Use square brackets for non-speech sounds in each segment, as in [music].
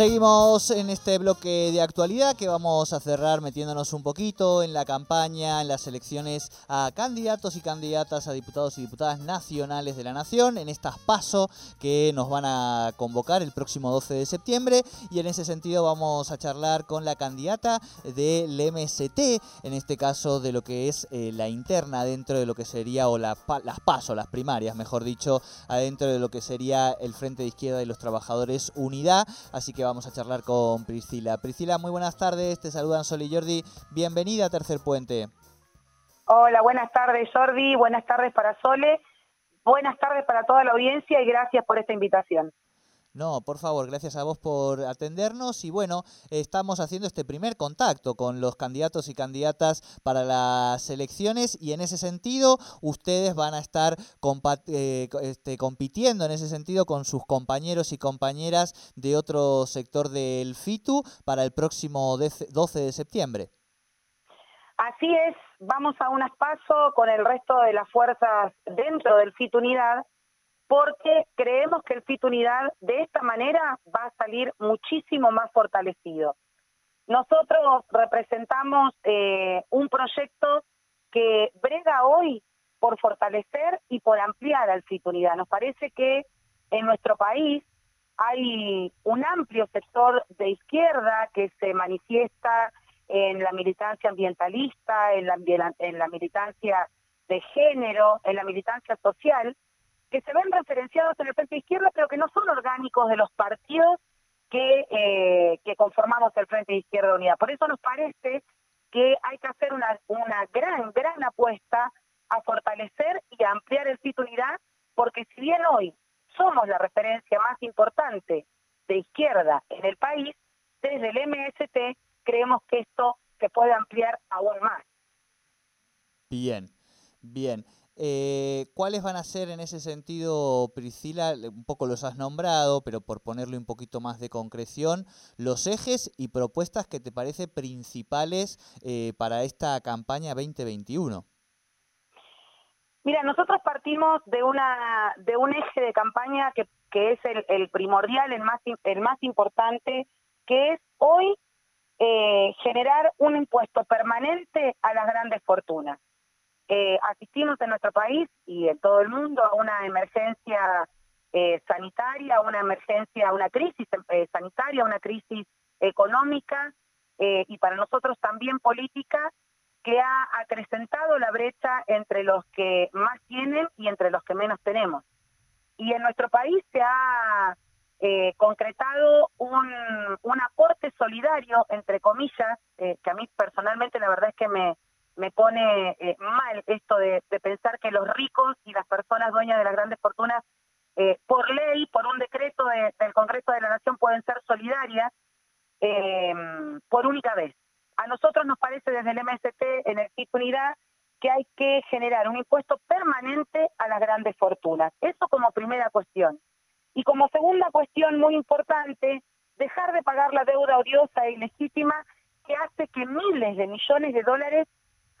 Seguimos en este bloque de actualidad que vamos a cerrar metiéndonos un poquito en la campaña, en las elecciones a candidatos y candidatas a diputados y diputadas nacionales de la Nación, en estas PASO que nos van a convocar el próximo 12 de septiembre. Y en ese sentido vamos a charlar con la candidata del MST, en este caso de lo que es eh, la interna dentro de lo que sería, o las PASO, las primarias, mejor dicho, adentro de lo que sería el Frente de Izquierda y los Trabajadores Unidad, así que vamos a charlar con Priscila. Priscila, muy buenas tardes, te saludan Sol y Jordi. Bienvenida a Tercer Puente. Hola, buenas tardes Jordi, buenas tardes para Sole, buenas tardes para toda la audiencia y gracias por esta invitación. No, por favor, gracias a vos por atendernos y bueno, estamos haciendo este primer contacto con los candidatos y candidatas para las elecciones y en ese sentido ustedes van a estar eh, este, compitiendo en ese sentido con sus compañeros y compañeras de otro sector del FITU para el próximo 12 de septiembre. Así es, vamos a unas pasos con el resto de las fuerzas dentro del FITU Unidad porque creemos que el FIT Unidad de esta manera va a salir muchísimo más fortalecido. Nosotros representamos eh, un proyecto que brega hoy por fortalecer y por ampliar al FIT Unidad. Nos parece que en nuestro país hay un amplio sector de izquierda que se manifiesta en la militancia ambientalista, en la, en la militancia de género, en la militancia social, que se ven referenciados en el Frente Izquierda, pero que no son orgánicos de los partidos que, eh, que conformamos el Frente Izquierda Unida. Por eso nos parece que hay que hacer una, una gran, gran apuesta a fortalecer y a ampliar el sitio unidad, porque si bien hoy somos la referencia más importante de izquierda en el país, desde el MST creemos que esto se puede ampliar aún más. Bien, bien. Eh, ¿Cuáles van a ser en ese sentido, Priscila? Un poco los has nombrado, pero por ponerle un poquito más de concreción, los ejes y propuestas que te parece principales eh, para esta campaña 2021. Mira, nosotros partimos de una de un eje de campaña que, es el, primordial, el más el más importante, que es hoy eh, generar un impuesto permanente a las grandes fortunas. Eh, asistimos en nuestro país y en todo el mundo a una emergencia eh, sanitaria, una emergencia, una crisis eh, sanitaria, una crisis económica eh, y para nosotros también política que ha acrecentado la brecha entre los que más tienen y entre los que menos tenemos. Y en nuestro país se ha concretado un, un aporte solidario, entre comillas, que a mí personalmente la verdad es que me pone eh, mal esto de, pensar que los ricos y las personas dueñas de las grandes fortunas, eh, por ley, por un decreto del Congreso de la Nación, pueden ser solidarias eh, por única vez. A nosotros nos parece desde el MST, en el CIP Unidad, que hay que generar un impuesto permanente a las grandes fortunas. Eso como primera cuestión. Y como segunda cuestión muy importante, dejar de pagar la deuda odiosa e ilegítima que hace que miles de millones de dólares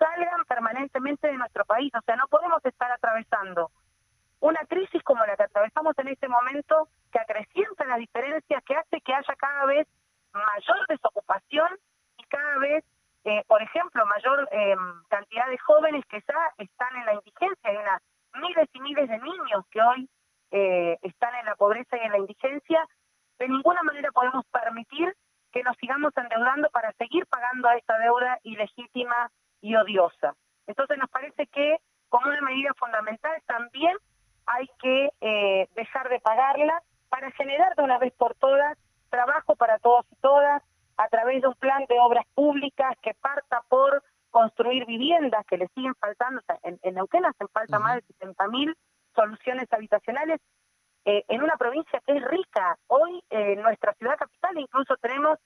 salgan permanentemente de nuestro país. O sea, no podemos estar atravesando una crisis como la que atravesamos en este momento, que acrecienta las diferencias, que hace que haya cada vez mayor desocupación y cada vez, eh, por ejemplo, mayor eh, cantidad de jóvenes que ya están en la indigencia. Hay miles y miles de niños que hoy eh, están en la pobreza y en la indigencia. De ninguna manera podemos permitir que nos sigamos endeudando para seguir pagando a esta deuda ilegítima y odiosa. Entonces nos parece que como una medida fundamental también hay que eh, dejar de pagarla para generar de una vez por todas trabajo para todos y todas a través de un plan de obras públicas que parta por construir viviendas que le siguen faltando, en, en Neuquén hacen falta más de 70 mil soluciones habitacionales eh, en una provincia que es rica. Hoy eh, en nuestra ciudad capital incluso tenemos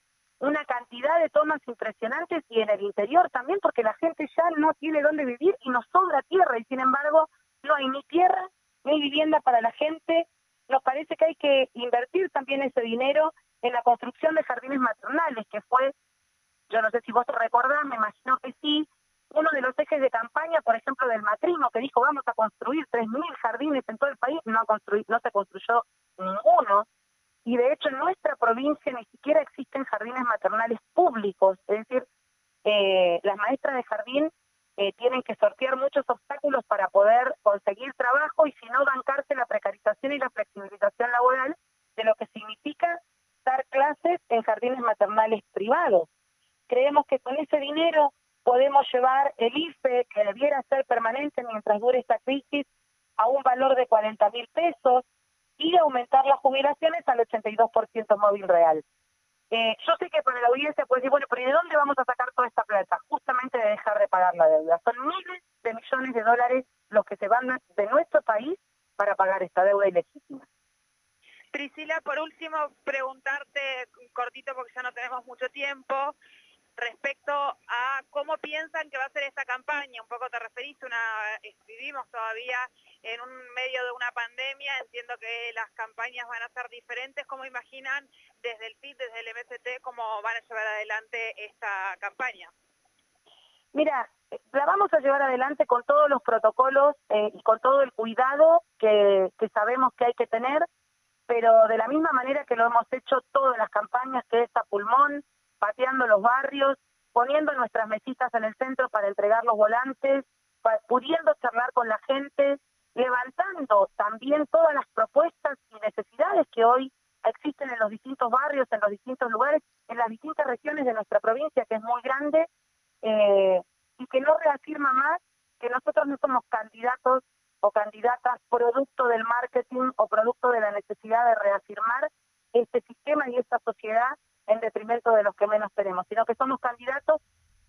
una cantidad de tomas impresionantes y en el interior también porque la gente ya no tiene dónde vivir y nos sobra tierra y sin embargo no hay ni tierra ni vivienda para la gente. Nos parece que hay que invertir también ese dinero en la construcción de jardines maternales, que fue yo no sé si vos recordás, me imagino que sí, uno de los ejes de campaña, por ejemplo, del matrimo, que dijo vamos a construir 3.000 jardines en todo el país, no, no se construyó. Y de hecho en nuestra provincia ni siquiera existen jardines maternales públicos, es decir, eh, las maestras de jardín eh, tienen que sortear muchos obstáculos para poder conseguir trabajo y si no bancarse la precarización y la flexibilización laboral de lo que significa dar clases en jardines maternales privados. Creemos que con ese dinero podemos llevar el IFE, que debiera ser permanente mientras dure esta crisis, a un valor de 40 mil pesos aumentar las jubilaciones al 82% móvil real. Eh, yo sé que para la audiencia puede decir, bueno, pero ¿y de dónde vamos a sacar toda esta plata? Justamente de dejar de pagar la deuda. Son miles de millones de dólares los que se van de nuestro país para pagar esta deuda ilegítima. Priscila, por último, preguntarte cortito porque ya no tenemos mucho tiempo respecto a cómo piensan que va a ser esta campaña. Un poco te referiste, una, vivimos todavía en un medio de una pandemia, entiendo que las campañas van a ser diferentes. ¿Cómo imaginan desde el FIT, desde el MST, cómo van a llevar adelante esta campaña? Mira, la vamos a llevar adelante con todos los protocolos eh, y con todo el cuidado que, que sabemos que hay que tener, pero de la misma manera que lo hemos hecho todas las campañas, que es a pulmón, pateando los barrios, poniendo nuestras mesitas en el centro para entregar los volantes, pudiendo charlar con la gente, levantando también todas las propuestas y necesidades que hoy existen en los distintos barrios, en los distintos lugares, en las distintas regiones de nuestra provincia, que es muy grande, eh, y que no reafirma más que nosotros no somos candidatos o candidatas producto del marketing o producto de la necesidad de reafirmar este sistema y esta sociedad en detrimento de los que menos tenemos, sino que somos candidatos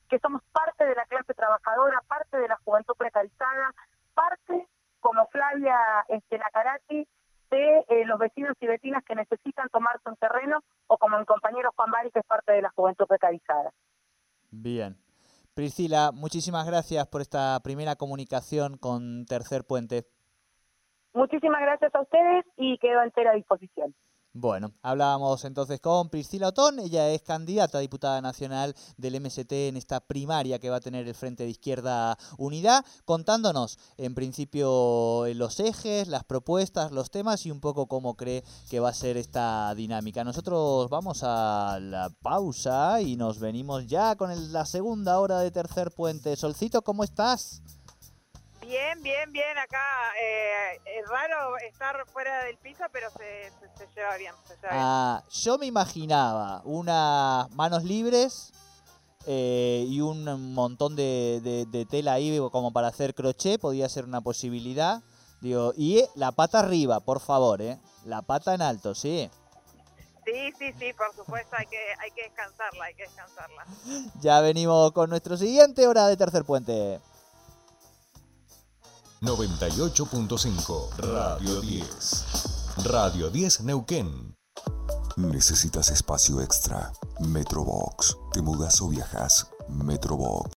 que somos parte de la clase trabajadora, parte de la juventud precarizada, parte, como Flavia este, Nacarati, de eh, los vecinos y vecinas que necesitan tomarse un terreno, o como mi compañero Juan Bari, que es parte de la juventud precarizada. Bien. Priscila, muchísimas gracias por esta primera comunicación con Tercer Puente. Muchísimas gracias a ustedes y quedo entera a disposición. Bueno, hablábamos entonces con Priscila Otón, ella es candidata a diputada nacional del MST en esta primaria que va a tener el Frente de Izquierda Unidad, contándonos en principio los ejes, las propuestas, los temas y un poco cómo cree que va a ser esta dinámica. Nosotros vamos a la pausa y nos venimos ya con la segunda hora de Tercer Puente. Solcito, ¿cómo estás? Bien, bien, bien. Acá eh, es raro estar fuera del piso, pero se, lleva bien. ah, yo me imaginaba unas manos libres eh, y un montón de, tela ahí como para hacer crochet, podía ser una posibilidad. Digo, y eh, la pata arriba, por favor, ¿eh? La pata en alto, ¿sí? Sí, sí, sí, por supuesto, hay que, hay que descansarla, hay que descansarla. [laughs] Ya venimos con nuestro siguiente hora de Tercer Puente. 98.5 Radio 10. Radio 10 Neuquén. ¿Necesitas espacio extra? Metrobox. ¿Te mudas o viajas? Metrobox.